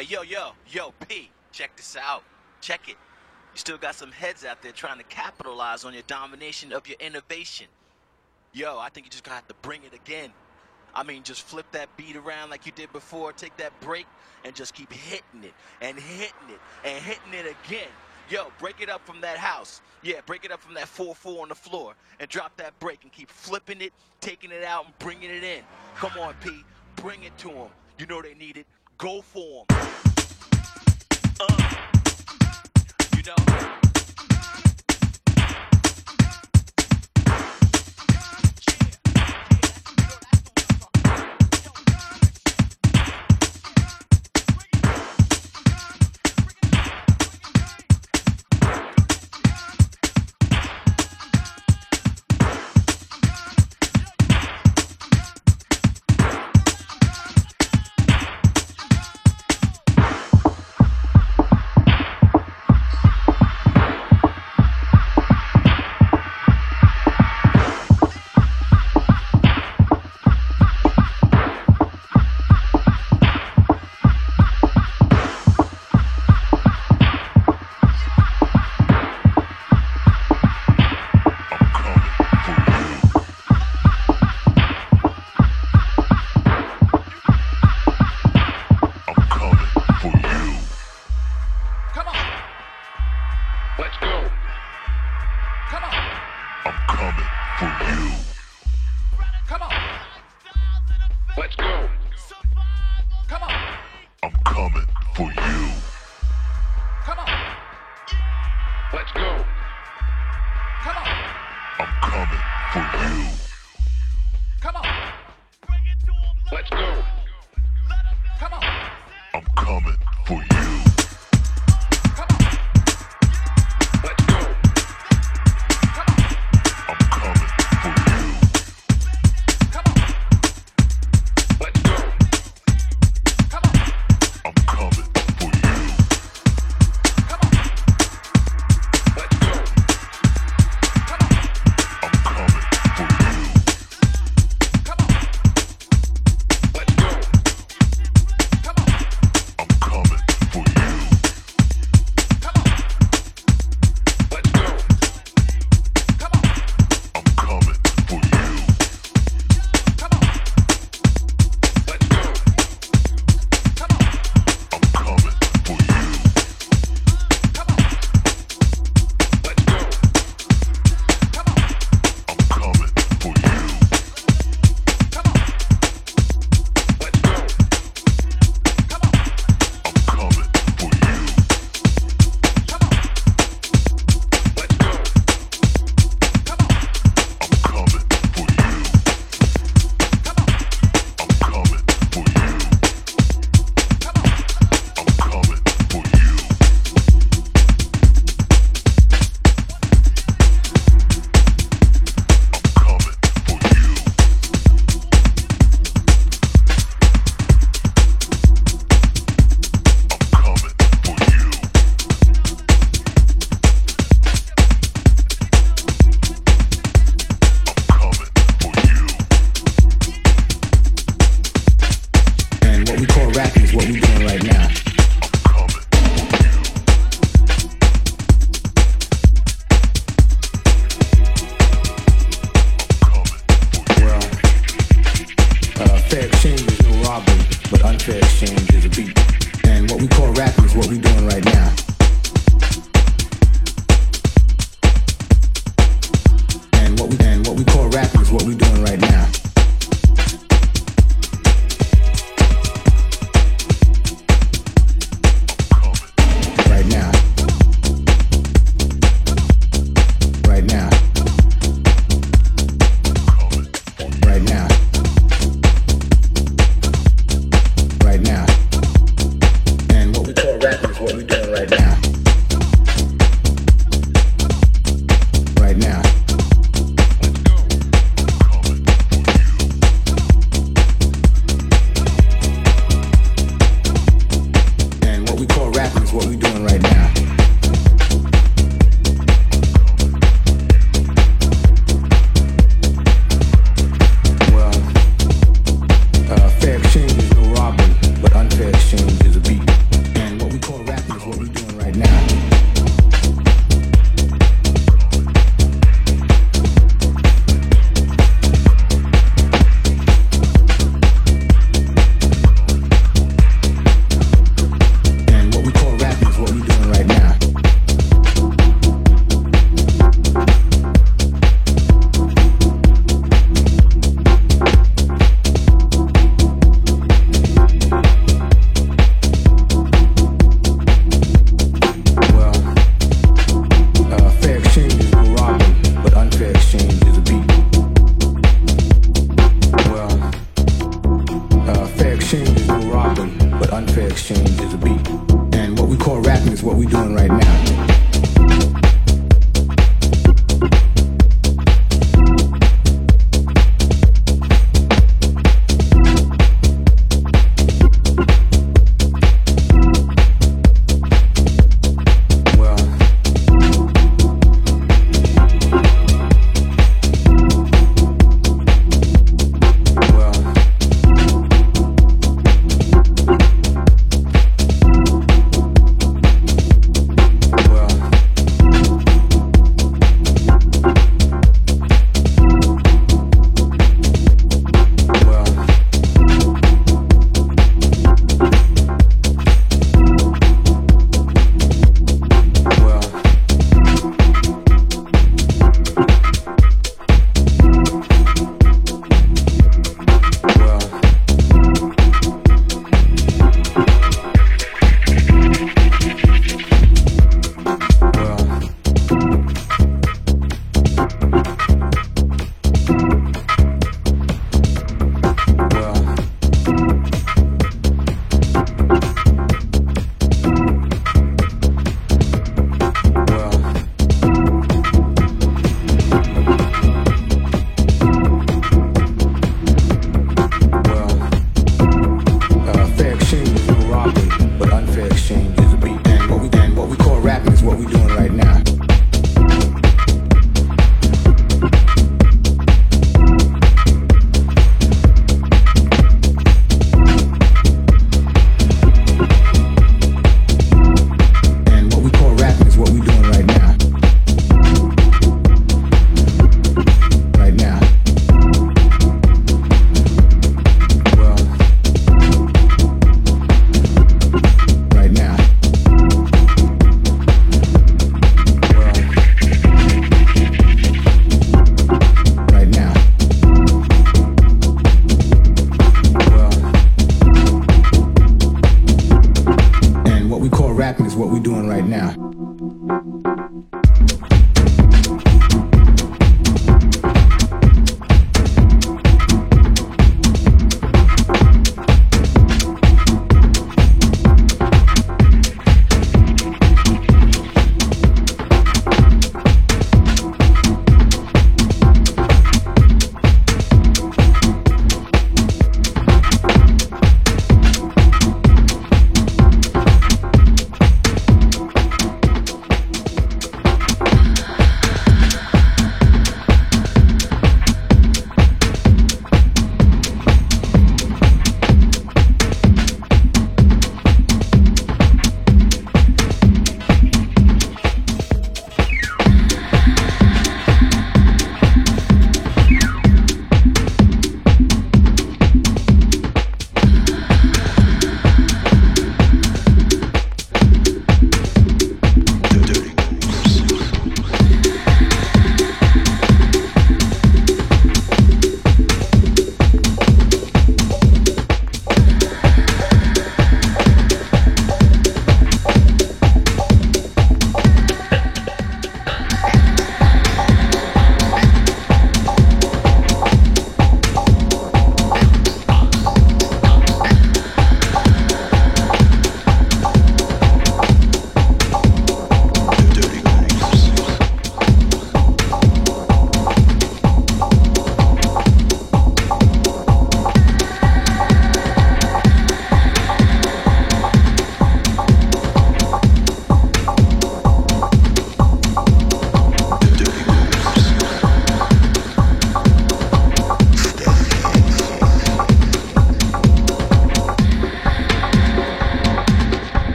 Hey, yo, yo, yo, P, check this out. Check it. You still got some heads out there trying to capitalize on your domination of your innovation. Yo, I think you just gotta have to bring it again. I mean, just flip that beat around like you did before, take that break, and just keep hitting it and hitting it and hitting it again. Yo, break it up from that house. Yeah, break it up from that 4-4 on the floor and drop that break and keep flipping it, taking it out, and bringing it in. Come on, P. Bring it to them. You know they need it. Go for them. Uh, you know.